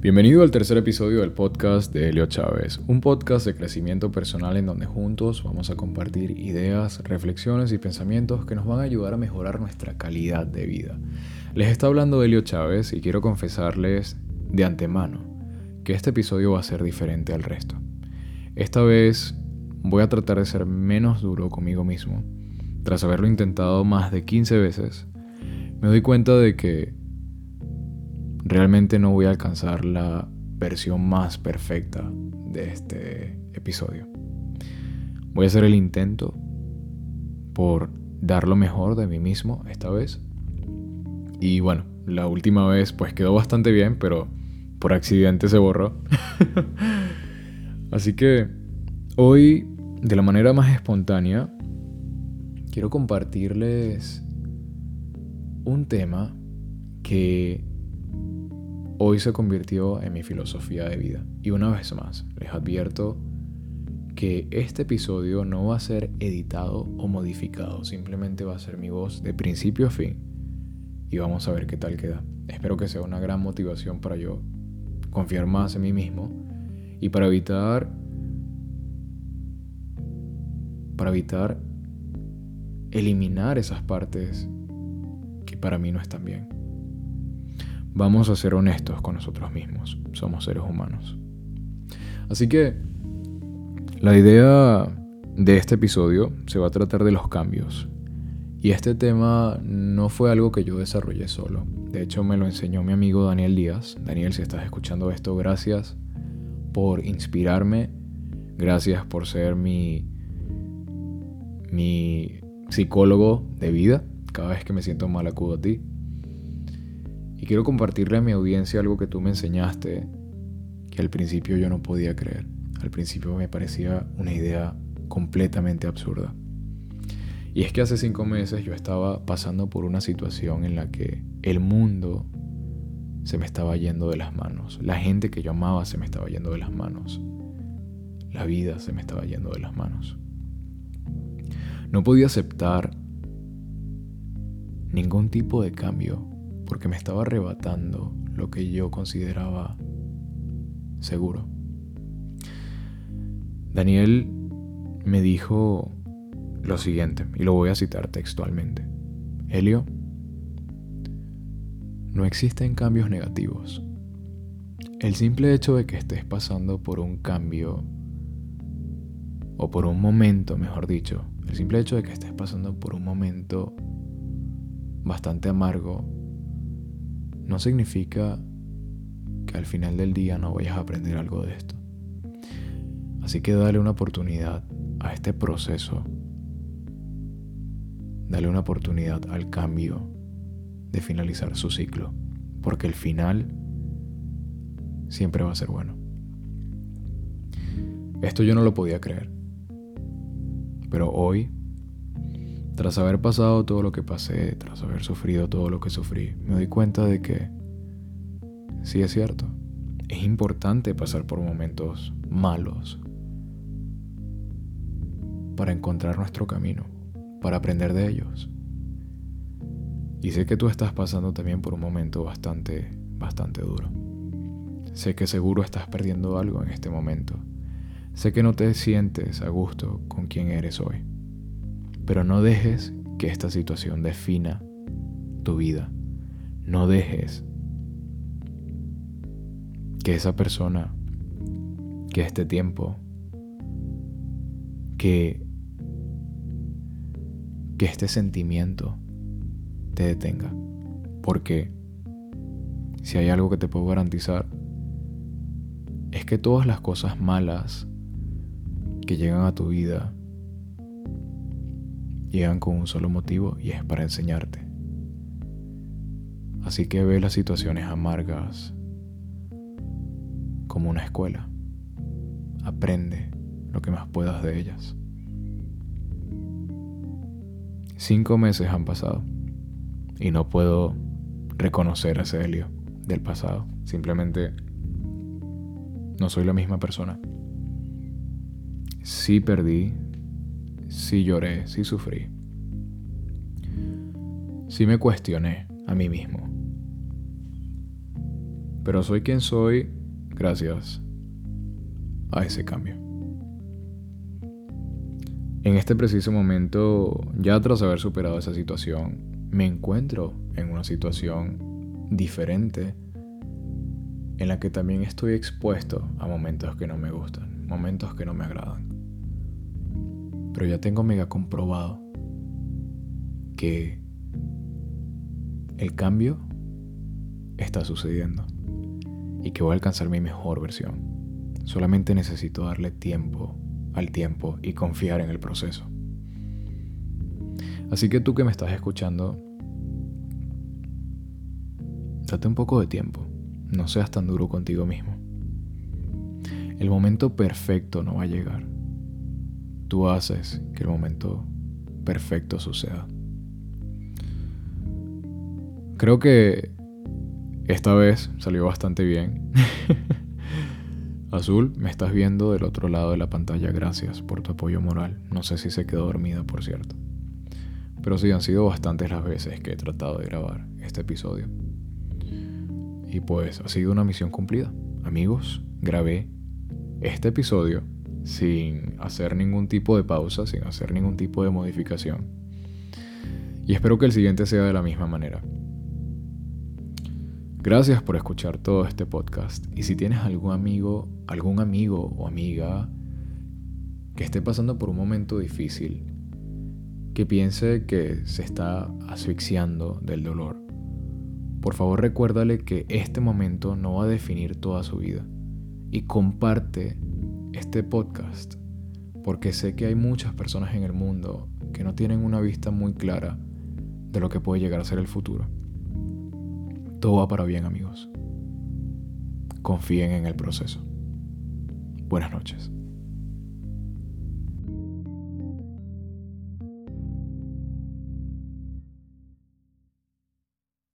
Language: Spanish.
Bienvenido al tercer episodio del podcast de Helio Chávez, un podcast de crecimiento personal en donde juntos vamos a compartir ideas, reflexiones y pensamientos que nos van a ayudar a mejorar nuestra calidad de vida. Les está hablando Helio Chávez y quiero confesarles de antemano que este episodio va a ser diferente al resto. Esta vez voy a tratar de ser menos duro conmigo mismo. Tras haberlo intentado más de 15 veces, me doy cuenta de que realmente no voy a alcanzar la versión más perfecta de este episodio. Voy a hacer el intento por dar lo mejor de mí mismo esta vez. Y bueno, la última vez pues quedó bastante bien, pero por accidente se borró. Así que hoy, de la manera más espontánea, quiero compartirles un tema que hoy se convirtió en mi filosofía de vida. Y una vez más, les advierto que este episodio no va a ser editado o modificado, simplemente va a ser mi voz de principio a fin y vamos a ver qué tal queda. Espero que sea una gran motivación para yo confiar más en mí mismo y para evitar para evitar eliminar esas partes que para mí no están bien. Vamos a ser honestos con nosotros mismos. Somos seres humanos. Así que la idea de este episodio se va a tratar de los cambios. Y este tema no fue algo que yo desarrollé solo. De hecho, me lo enseñó mi amigo Daniel Díaz. Daniel, si estás escuchando esto, gracias por inspirarme. Gracias por ser mi, mi psicólogo de vida. Cada vez que me siento mal acudo a ti. Y quiero compartirle a mi audiencia algo que tú me enseñaste, que al principio yo no podía creer. Al principio me parecía una idea completamente absurda. Y es que hace cinco meses yo estaba pasando por una situación en la que el mundo se me estaba yendo de las manos. La gente que yo amaba se me estaba yendo de las manos. La vida se me estaba yendo de las manos. No podía aceptar ningún tipo de cambio porque me estaba arrebatando lo que yo consideraba seguro. Daniel me dijo lo siguiente, y lo voy a citar textualmente. Helio, no existen cambios negativos. El simple hecho de que estés pasando por un cambio, o por un momento, mejor dicho, el simple hecho de que estés pasando por un momento bastante amargo no significa que al final del día no vayas a aprender algo de esto. Así que dale una oportunidad a este proceso. Dale una oportunidad al cambio de finalizar su ciclo. Porque el final siempre va a ser bueno. Esto yo no lo podía creer. Pero hoy tras haber pasado todo lo que pasé, tras haber sufrido todo lo que sufrí, me doy cuenta de que sí es cierto. Es importante pasar por momentos malos para encontrar nuestro camino, para aprender de ellos. Y sé que tú estás pasando también por un momento bastante, bastante duro. Sé que seguro estás perdiendo algo en este momento. Sé que no te sientes a gusto con quien eres hoy. Pero no dejes que esta situación defina tu vida. No dejes que esa persona, que este tiempo, que, que este sentimiento te detenga. Porque si hay algo que te puedo garantizar, es que todas las cosas malas que llegan a tu vida llegan con un solo motivo y es para enseñarte. Así que ve las situaciones amargas como una escuela. Aprende lo que más puedas de ellas. Cinco meses han pasado y no puedo reconocer ese Helio del pasado. Simplemente no soy la misma persona. Sí perdí sí lloré, sí sufrí. Sí me cuestioné a mí mismo. Pero soy quien soy gracias a ese cambio. En este preciso momento, ya tras haber superado esa situación, me encuentro en una situación diferente en la que también estoy expuesto a momentos que no me gustan, momentos que no me agradan. Pero ya tengo mega comprobado que el cambio está sucediendo y que voy a alcanzar mi mejor versión. Solamente necesito darle tiempo al tiempo y confiar en el proceso. Así que tú que me estás escuchando, date un poco de tiempo. No seas tan duro contigo mismo. El momento perfecto no va a llegar. Tú haces que el momento perfecto suceda. Creo que esta vez salió bastante bien. Azul, me estás viendo del otro lado de la pantalla. Gracias por tu apoyo moral. No sé si se quedó dormida, por cierto. Pero sí, han sido bastantes las veces que he tratado de grabar este episodio. Y pues ha sido una misión cumplida. Amigos, grabé este episodio sin hacer ningún tipo de pausa, sin hacer ningún tipo de modificación. Y espero que el siguiente sea de la misma manera. Gracias por escuchar todo este podcast. Y si tienes algún amigo, algún amigo o amiga que esté pasando por un momento difícil, que piense que se está asfixiando del dolor, por favor recuérdale que este momento no va a definir toda su vida. Y comparte este podcast porque sé que hay muchas personas en el mundo que no tienen una vista muy clara de lo que puede llegar a ser el futuro. Todo va para bien amigos. Confíen en el proceso. Buenas noches.